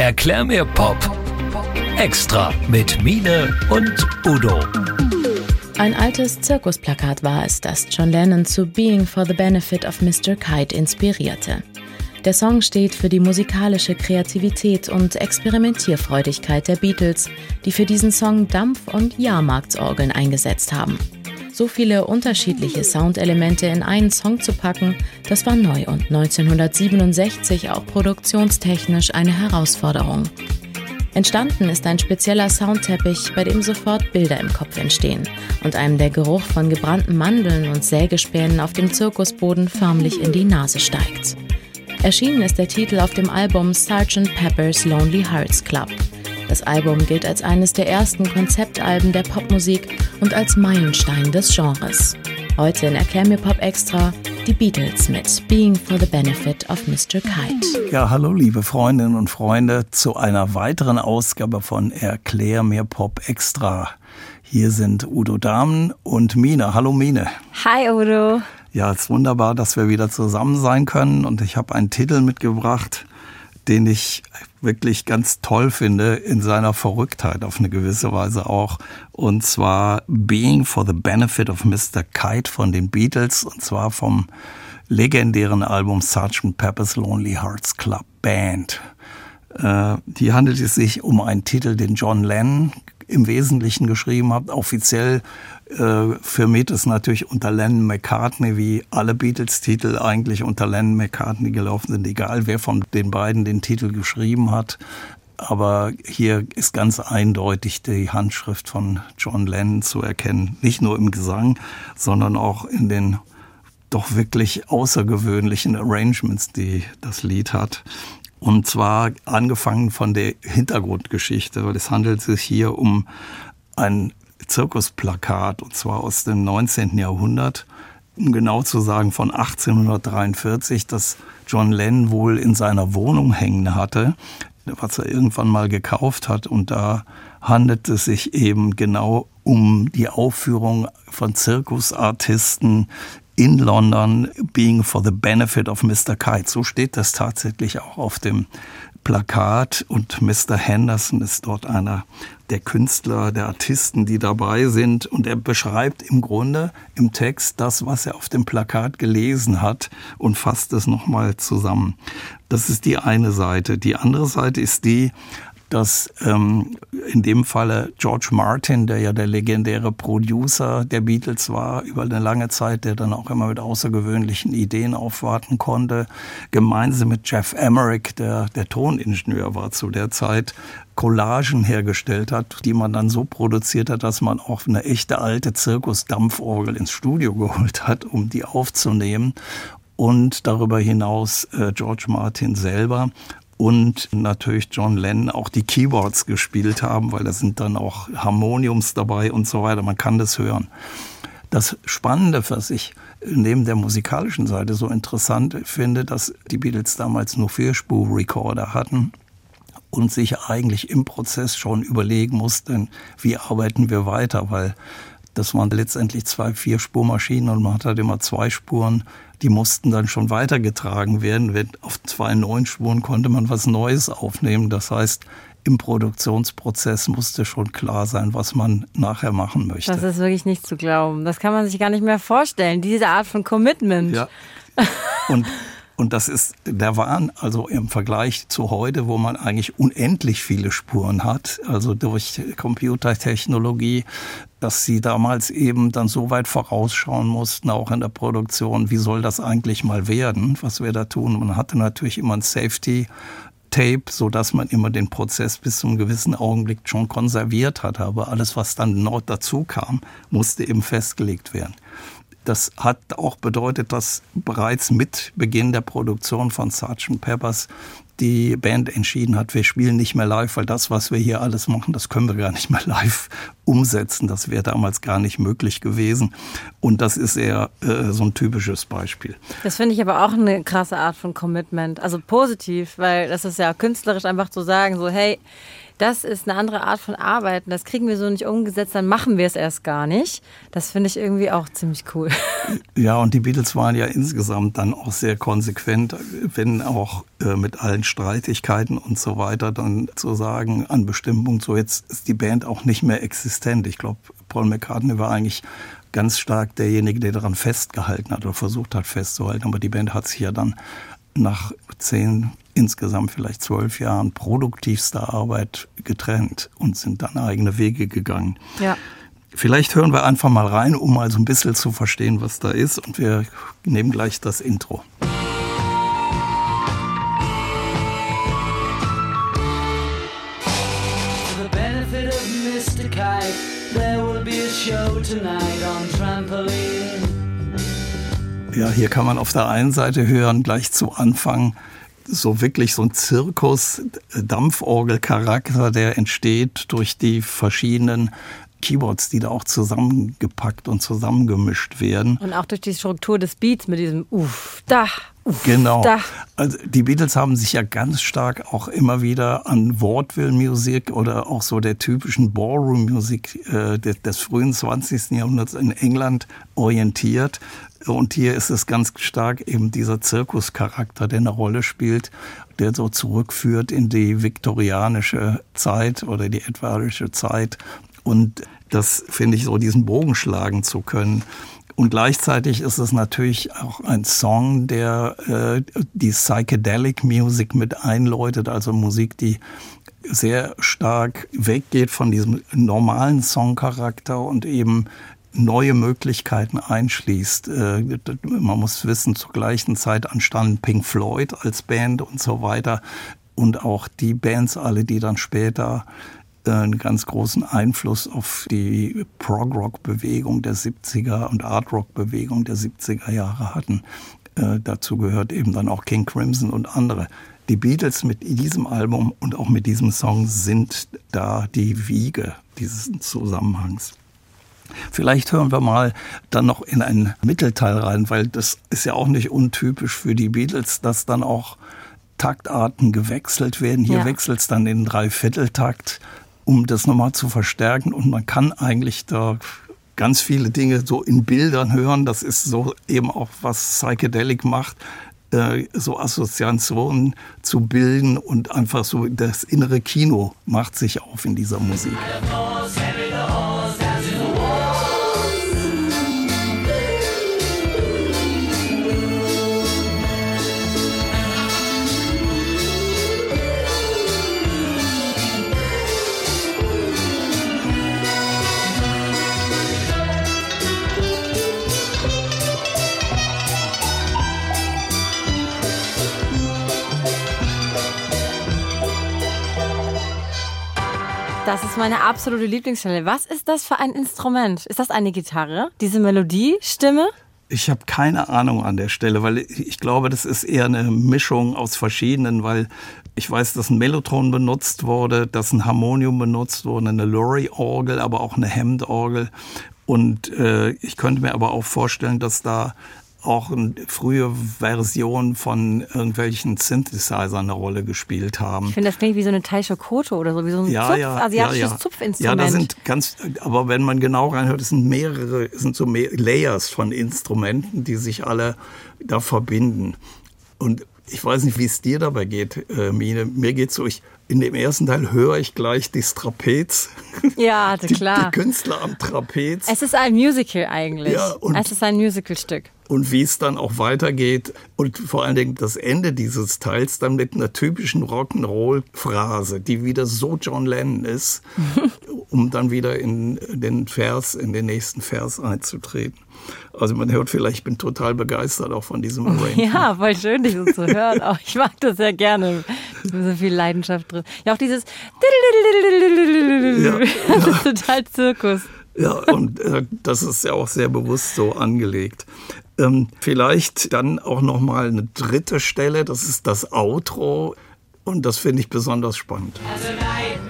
Erklär mir Pop. Extra mit Mine und Udo. Ein altes Zirkusplakat war es, das John Lennon zu Being for the Benefit of Mr. Kite inspirierte. Der Song steht für die musikalische Kreativität und Experimentierfreudigkeit der Beatles, die für diesen Song Dampf- und Jahrmarktsorgeln eingesetzt haben. So viele unterschiedliche Soundelemente in einen Song zu packen, das war neu und 1967 auch produktionstechnisch eine Herausforderung. Entstanden ist ein spezieller Soundteppich, bei dem sofort Bilder im Kopf entstehen und einem der Geruch von gebrannten Mandeln und Sägespänen auf dem Zirkusboden förmlich in die Nase steigt. Erschienen ist der Titel auf dem Album Sgt. Pepper's Lonely Hearts Club. Das Album gilt als eines der ersten Konzeptalben der Popmusik und als Meilenstein des Genres. Heute in Erklär mir Pop Extra die Beatles mit Being for the Benefit of Mr. Kite. Ja, hallo liebe Freundinnen und Freunde zu einer weiteren Ausgabe von Erklär mir Pop Extra. Hier sind Udo Dahmen und Mine. Hallo Mine. Hi Udo. Ja, es ist wunderbar, dass wir wieder zusammen sein können und ich habe einen Titel mitgebracht, den ich wirklich ganz toll finde in seiner Verrücktheit auf eine gewisse Weise auch. Und zwar Being for the Benefit of Mr. Kite von den Beatles und zwar vom legendären Album Sgt. Pepper's Lonely Hearts Club Band. Äh, hier handelt es sich um einen Titel, den John Lennon im Wesentlichen geschrieben hat. Offiziell äh, firmiert es natürlich unter Lennon McCartney, wie alle Beatles-Titel eigentlich unter Lennon McCartney gelaufen sind, egal wer von den beiden den Titel geschrieben hat. Aber hier ist ganz eindeutig die Handschrift von John Lennon zu erkennen. Nicht nur im Gesang, sondern auch in den doch wirklich außergewöhnlichen Arrangements, die das Lied hat. Und zwar angefangen von der Hintergrundgeschichte, weil es handelt sich hier um ein Zirkusplakat, und zwar aus dem 19. Jahrhundert, um genau zu sagen von 1843, das John Lennon wohl in seiner Wohnung hängen hatte, was er irgendwann mal gekauft hat. Und da handelt es sich eben genau um die Aufführung von Zirkusartisten in London, being for the benefit of Mr. Kite. So steht das tatsächlich auch auf dem Plakat und Mr. Henderson ist dort einer der Künstler, der Artisten, die dabei sind und er beschreibt im Grunde im Text das, was er auf dem Plakat gelesen hat und fasst es nochmal zusammen. Das ist die eine Seite. Die andere Seite ist die, dass ähm, in dem Falle George Martin, der ja der legendäre Producer der Beatles war, über eine lange Zeit, der dann auch immer mit außergewöhnlichen Ideen aufwarten konnte, gemeinsam mit Jeff Emmerich, der der Toningenieur war zu der Zeit, Collagen hergestellt hat, die man dann so produziert hat, dass man auch eine echte alte Zirkusdampforgel ins Studio geholt hat, um die aufzunehmen. Und darüber hinaus äh, George Martin selber und natürlich John Lennon auch die Keyboards gespielt haben, weil da sind dann auch Harmoniums dabei und so weiter. Man kann das hören. Das Spannende, was ich neben der musikalischen Seite so interessant finde, dass die Beatles damals nur Vierspur-Recorder hatten und sich eigentlich im Prozess schon überlegen mussten, wie arbeiten wir weiter, weil das waren letztendlich zwei Vierspurmaschinen und man hat halt immer zwei Spuren die mussten dann schon weitergetragen werden. Auf zwei neuen Spuren konnte man was Neues aufnehmen. Das heißt, im Produktionsprozess musste schon klar sein, was man nachher machen möchte. Das ist wirklich nicht zu glauben. Das kann man sich gar nicht mehr vorstellen, diese Art von Commitment. Ja. Und und das ist der Wahn, also im Vergleich zu heute, wo man eigentlich unendlich viele Spuren hat, also durch Computertechnologie, dass sie damals eben dann so weit vorausschauen mussten, auch in der Produktion, wie soll das eigentlich mal werden, was wir da tun. Man hatte natürlich immer ein Safety Tape, so dass man immer den Prozess bis zum gewissen Augenblick schon konserviert hat. Aber alles, was dann noch dazu kam, musste eben festgelegt werden. Das hat auch bedeutet, dass bereits mit Beginn der Produktion von Sgt. Peppers die Band entschieden hat, wir spielen nicht mehr live, weil das, was wir hier alles machen, das können wir gar nicht mehr live umsetzen. Das wäre damals gar nicht möglich gewesen. Und das ist eher äh, so ein typisches Beispiel. Das finde ich aber auch eine krasse Art von Commitment. Also positiv, weil das ist ja künstlerisch einfach zu sagen, so hey, das ist eine andere Art von Arbeiten, das kriegen wir so nicht umgesetzt, dann machen wir es erst gar nicht. Das finde ich irgendwie auch ziemlich cool. Ja, und die Beatles waren ja insgesamt dann auch sehr konsequent, wenn auch äh, mit allen Streitigkeiten und so weiter dann zu sagen, an bestimmten Punkt, so jetzt ist die Band auch nicht mehr existent. Ich glaube, Paul McCartney war eigentlich ganz stark derjenige, der daran festgehalten hat oder versucht hat festzuhalten. Aber die Band hat sich ja dann nach zehn, insgesamt vielleicht zwölf Jahren produktivster Arbeit getrennt und sind dann eigene Wege gegangen. Ja. Vielleicht hören wir einfach mal rein, um mal so ein bisschen zu verstehen, was da ist. Und wir nehmen gleich das Intro. Ja, hier kann man auf der einen Seite hören, gleich zu Anfang, so wirklich so ein Zirkus-Dampforgel-Charakter, der entsteht durch die verschiedenen Keyboards, die da auch zusammengepackt und zusammengemischt werden. Und auch durch die Struktur des Beats mit diesem Uff, da, Genau. da. Also die Beatles haben sich ja ganz stark auch immer wieder an Vaudeville-Musik oder auch so der typischen Ballroom-Musik äh, des, des frühen 20. Jahrhunderts in England orientiert. Und hier ist es ganz stark eben dieser Zirkuscharakter, der eine Rolle spielt, der so zurückführt in die viktorianische Zeit oder die etwaische Zeit. Und das finde ich so, diesen Bogen schlagen zu können. Und gleichzeitig ist es natürlich auch ein Song, der äh, die Psychedelic Music mit einläutet, also Musik, die sehr stark weggeht von diesem normalen Songcharakter und eben neue Möglichkeiten einschließt. Äh, Man muss wissen, zur gleichen Zeit entstanden Pink Floyd als Band und so weiter. Und auch die Bands alle, die dann später einen ganz großen Einfluss auf die Prog-Rock-Bewegung der 70er und Art-Rock-Bewegung der 70er Jahre hatten. Äh, dazu gehört eben dann auch King Crimson und andere. Die Beatles mit diesem Album und auch mit diesem Song sind da die Wiege dieses Zusammenhangs. Vielleicht hören wir mal dann noch in einen Mittelteil rein, weil das ist ja auch nicht untypisch für die Beatles, dass dann auch Taktarten gewechselt werden. Hier Ja. wechselt es dann in Dreivierteltakt, um das nochmal zu verstärken. Und man kann eigentlich da ganz viele Dinge so in Bildern hören. Das ist so eben auch, was Psychedelic macht, äh, so Assoziationen zu bilden und einfach so das innere Kino macht sich auf in dieser Musik. Das ist meine absolute Lieblingsstelle. Was ist das für ein Instrument? Ist das eine Gitarre? Diese Melodie, Stimme? Ich habe keine Ahnung an der Stelle, weil ich glaube, das ist eher eine Mischung aus verschiedenen, weil ich weiß, dass ein Mellotron benutzt wurde, dass ein Harmonium benutzt wurde, eine Lorry-Orgel, aber auch eine Hemdorgel. Und äh, ich könnte mir aber auch vorstellen, dass da auch eine frühe Version von irgendwelchen Synthesizern eine Rolle gespielt haben. Ich finde, das klingt wie so eine Taisho Koto oder so, wie so ein Zupf, asiatisches Zupfinstrument. Ja, da sind ganz, aber wenn man genau reinhört, es sind mehrere, es sind so mehr Layers von Instrumenten, die sich alle da verbinden. Und ich weiß nicht, wie es dir dabei geht, äh, Mine. Mir geht's so, ich, in dem ersten Teil höre ich gleich das Trapez. ja, Die, klar. die Künstler am Trapez. Es ist ein Musical eigentlich. Ja, und- es ist ein Musicalstück. und wie es dann auch weitergeht und vor allen Dingen das Ende dieses Teils dann mit einer typischen Rock'n'Roll-Phrase, die wieder so John Lennon ist, um dann wieder in den Vers, in den nächsten Vers einzutreten. Also man hört vielleicht, ich bin total begeistert auch von diesem Arrangement. Ja, voll schön, dich so zu hören. Auch ich mag das sehr gerne. So viel Leidenschaft drin. Ja, auch dieses. Ja, Das ist total Zirkus. Ja, und äh, das ist ja auch sehr bewusst so angelegt. Ähm, vielleicht dann auch noch mal eine dritte Stelle, das ist das Outro und das finde ich besonders spannend. Tonight, Mr.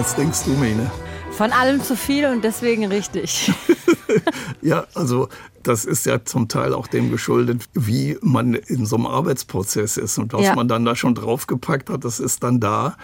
Was denkst du, Mene? Von allem zu viel und deswegen richtig. Ja, also das ist ja zum Teil auch dem geschuldet, wie man in so einem Arbeitsprozess ist und was Ja. man dann da schon draufgepackt hat, das ist dann da.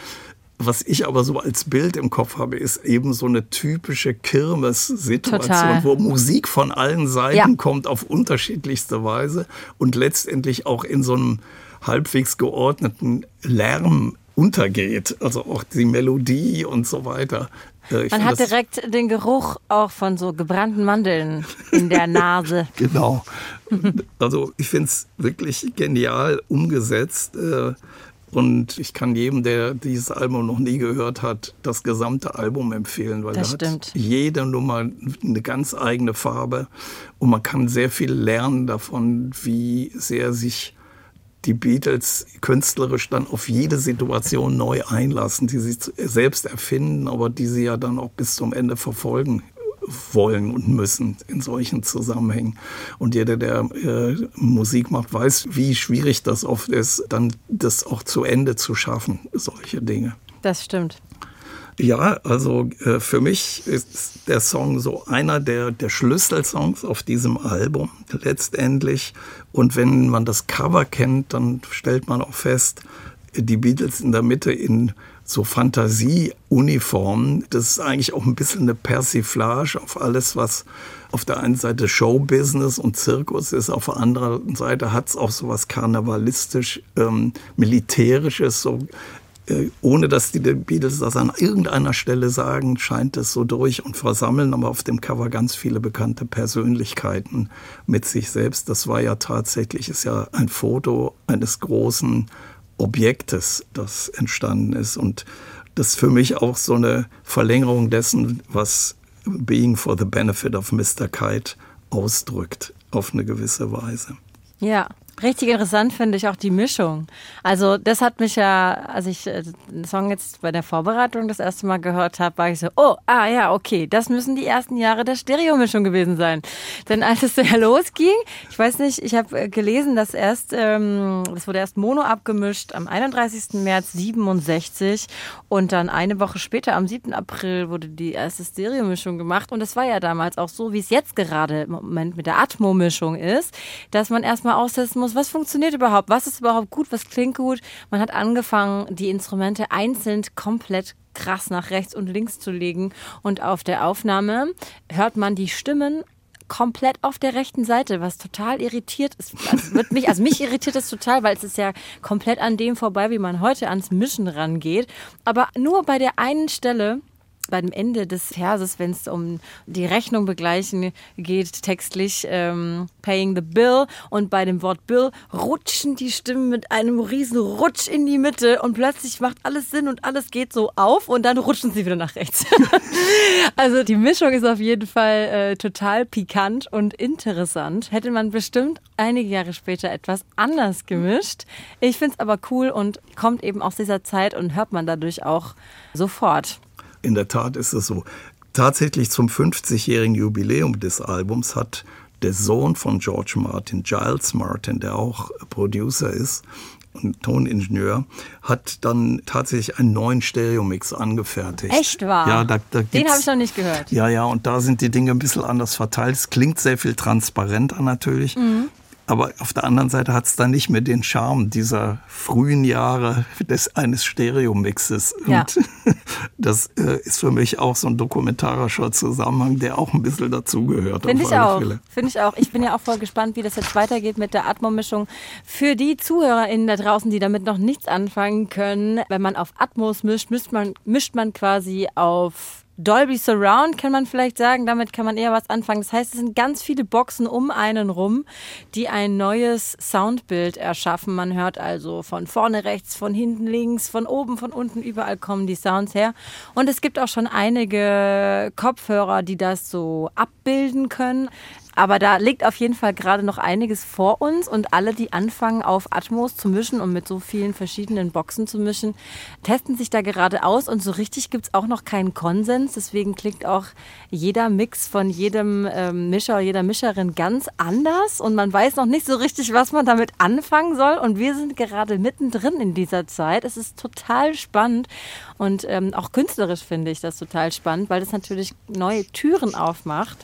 Was ich aber so als Bild im Kopf habe, ist eben so eine typische Kirmes-Situation, wo Musik von allen Seiten Ja. kommt auf unterschiedlichste Weise und letztendlich auch in so einem halbwegs geordneten Lärm untergeht. Also auch die Melodie und so weiter. Äh, ich Man hat direkt den Geruch auch von so gebrannten Mandeln in der Nase. Genau. Also ich finde es wirklich genial umgesetzt. äh, Und ich kann jedem, der dieses Album noch nie gehört hat, das gesamte Album empfehlen, weil Das da hat jede Nummer eine ganz eigene Farbe und man kann sehr viel lernen davon, wie sehr sich die Beatles künstlerisch dann auf jede Situation neu einlassen, die sie selbst erfinden, aber die sie ja dann auch bis zum Ende verfolgen wollen und müssen in solchen Zusammenhängen. Und jeder, der äh, Musik macht, weiß, wie schwierig das oft ist, dann das auch zu Ende zu schaffen, solche Dinge. Das stimmt. Ja, also äh, für mich ist der Song so einer der, der Schlüsselsongs auf diesem Album letztendlich. Und wenn man das Cover kennt, dann stellt man auch fest, die Beatles in der Mitte in so Fantasieuniformen. Das ist eigentlich auch ein bisschen eine Persiflage auf alles, was auf der einen Seite Showbusiness und Zirkus ist, auf der anderen Seite hat es auch so was karnevalistisch, ähm, militärisches, so ohne dass die Beatles das an irgendeiner Stelle sagen, scheint es so durch und versammeln aber auf dem Cover ganz viele bekannte Persönlichkeiten mit sich selbst. Das war ja tatsächlich, ist ja ein Foto eines großen Objektes, das entstanden ist und das ist für mich auch so eine Verlängerung dessen, was Being for the Benefit of Mr. Kite ausdrückt, auf eine gewisse Weise. Ja, richtig interessant finde ich auch die Mischung. Also das hat mich ja, als ich äh, den Song jetzt bei der Vorbereitung das erste Mal gehört habe, war ich so, oh, ah ja, okay, das müssen die ersten Jahre der Stereomischung gewesen sein. Denn als es ja losging, ich weiß nicht, ich habe äh, gelesen, dass erst, ähm, das wurde erst Mono abgemischt am 31. März 67 und dann eine Woche später, am 7. April, wurde die erste Stereomischung gemacht. Und das war ja damals auch so, wie es jetzt gerade im Moment mit der Atmo-Mischung ist, dass man erstmal austesten muss, was funktioniert überhaupt, was ist überhaupt gut, was klingt gut. Man hat angefangen, die Instrumente einzeln komplett krass nach rechts und links zu legen. Und auf der Aufnahme hört man die Stimmen komplett auf der rechten Seite, was total irritiert ist. Also, wird mich, also mich irritiert es total, weil es ist ja komplett an dem vorbei, wie man heute ans Mischen rangeht. Aber nur bei der einen Stelle, bei dem Ende des Verses, wenn es um die Rechnung begleichen geht, textlich ähm, paying the bill und bei dem Wort bill rutschen die Stimmen mit einem riesen Rutsch in die Mitte und plötzlich macht alles Sinn und alles geht so auf und dann rutschen sie wieder nach rechts. also die Mischung ist auf jeden Fall äh, total pikant und interessant. Hätte man bestimmt einige Jahre später etwas anders gemischt. Ich finde es aber cool und kommt eben aus dieser Zeit und hört man dadurch auch sofort. In der Tat ist es so. Tatsächlich zum 50-jährigen Jubiläum des Albums hat der Sohn von George Martin, Giles Martin, der auch Producer ist und Toningenieur, hat dann tatsächlich einen neuen Stereomix angefertigt. Echt wahr? Ja, da, da Den habe ich noch nicht gehört. Ja, ja, und da sind die Dinge ein bisschen anders verteilt. Es klingt sehr viel transparenter natürlich. Mhm. Aber auf der anderen Seite hat es dann nicht mehr den Charme dieser frühen Jahre des, eines Stereomixes. Ja. Und das äh, ist für mich auch so ein dokumentarischer Zusammenhang, der auch ein bisschen dazugehört. Finde ich auch. Finde ich auch. Ich bin ja auch voll gespannt, wie das jetzt weitergeht mit der Atmo-Mischung. Für die ZuhörerInnen da draußen, die damit noch nichts anfangen können, wenn man auf Atmos mischt, mischt man, mischt man quasi auf Dolby Surround, kann man vielleicht sagen. Damit kann man eher was anfangen. Das heißt, es sind ganz viele Boxen um einen rum, die ein neues Soundbild erschaffen. Man hört also von vorne rechts, von hinten links, von oben, von unten, überall kommen die Sounds her. Und es gibt auch schon einige Kopfhörer, die das so abbilden können. Aber da liegt auf jeden Fall gerade noch einiges vor uns und alle, die anfangen, auf Atmos zu mischen und mit so vielen verschiedenen Boxen zu mischen, testen sich da gerade aus und so richtig gibt es auch noch keinen Konsens. Deswegen klingt auch jeder Mix von jedem ähm, Mischer, jeder Mischerin ganz anders und man weiß noch nicht so richtig, was man damit anfangen soll. Und wir sind gerade mittendrin in dieser Zeit. Es ist total spannend und ähm, auch künstlerisch finde ich das total spannend, weil das natürlich neue Türen aufmacht.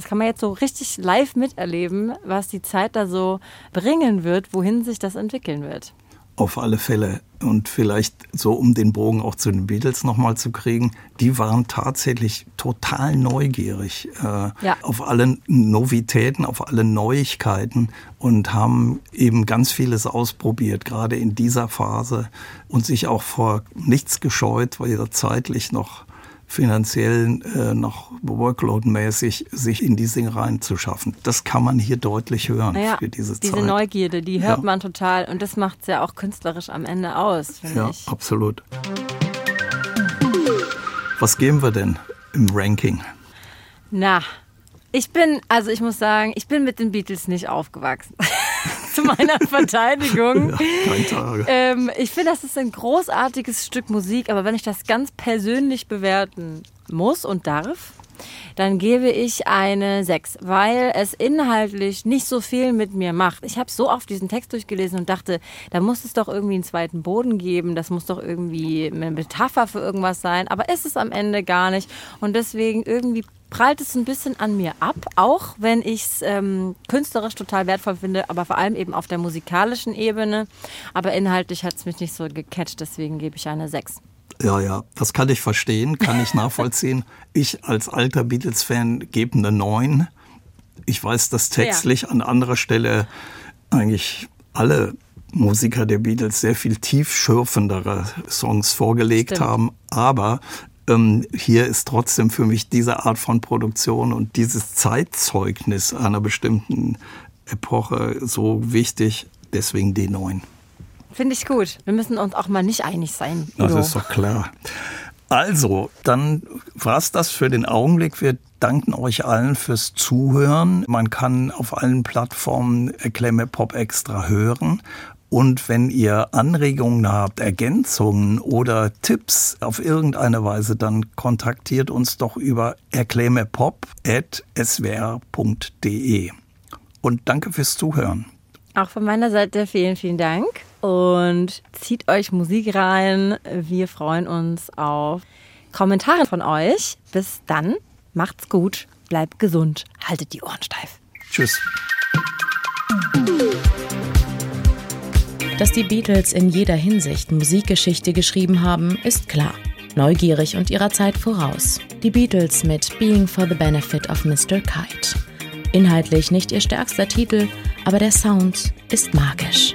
Das kann man jetzt so richtig live miterleben, was die Zeit da so bringen wird, wohin sich das entwickeln wird. Auf alle Fälle. Und vielleicht so, um den Bogen auch zu den Beatles nochmal zu kriegen, die waren tatsächlich total neugierig äh, ja. auf alle Novitäten, auf alle Neuigkeiten und haben eben ganz vieles ausprobiert, gerade in dieser Phase und sich auch vor nichts gescheut, weil ihr zeitlich noch finanziell äh, noch workloadmäßig sich in die Dinge reinzuschaffen. Das kann man hier deutlich hören naja, für diese Zeit. Diese Neugierde, die hört ja. man total und das macht es ja auch künstlerisch am Ende aus, ja, ich. absolut. Was geben wir denn im Ranking? Na, ich bin, also ich muss sagen, ich bin mit den Beatles nicht aufgewachsen. zu meiner Verteidigung. Ja, ähm, ich finde, das ist ein großartiges Stück Musik, aber wenn ich das ganz persönlich bewerten muss und darf, dann gebe ich eine 6, weil es inhaltlich nicht so viel mit mir macht. Ich habe so oft diesen Text durchgelesen und dachte, da muss es doch irgendwie einen zweiten Boden geben, das muss doch irgendwie eine Metapher für irgendwas sein, aber ist es am Ende gar nicht. Und deswegen irgendwie prallt es ein bisschen an mir ab, auch wenn ich es ähm, künstlerisch total wertvoll finde, aber vor allem eben auf der musikalischen Ebene. Aber inhaltlich hat es mich nicht so gecatcht, deswegen gebe ich eine 6. Ja, ja, das kann ich verstehen, kann ich nachvollziehen. ich als alter Beatles-Fan gebe eine 9. Ich weiß, dass textlich ja. an anderer Stelle eigentlich alle Musiker der Beatles sehr viel tiefschürfendere Songs vorgelegt Stimmt. haben. Aber ähm, hier ist trotzdem für mich diese Art von Produktion und dieses Zeitzeugnis einer bestimmten Epoche so wichtig. Deswegen D9. Finde ich gut. Wir müssen uns auch mal nicht einig sein. Udo. Das ist doch klar. Also, dann war es das für den Augenblick. Wir danken euch allen fürs Zuhören. Man kann auf allen Plattformen Klemme Pop Extra hören. Und wenn ihr Anregungen habt, Ergänzungen oder Tipps auf irgendeine Weise, dann kontaktiert uns doch über erklärmepop.swr.de. Und danke fürs Zuhören. Auch von meiner Seite vielen, vielen Dank. Und zieht euch Musik rein. Wir freuen uns auf Kommentare von euch. Bis dann. Macht's gut. Bleibt gesund. Haltet die Ohren steif. Tschüss. Dass die Beatles in jeder Hinsicht Musikgeschichte geschrieben haben, ist klar. Neugierig und ihrer Zeit voraus. Die Beatles mit Being for the Benefit of Mr. Kite. Inhaltlich nicht ihr stärkster Titel, aber der Sound ist magisch.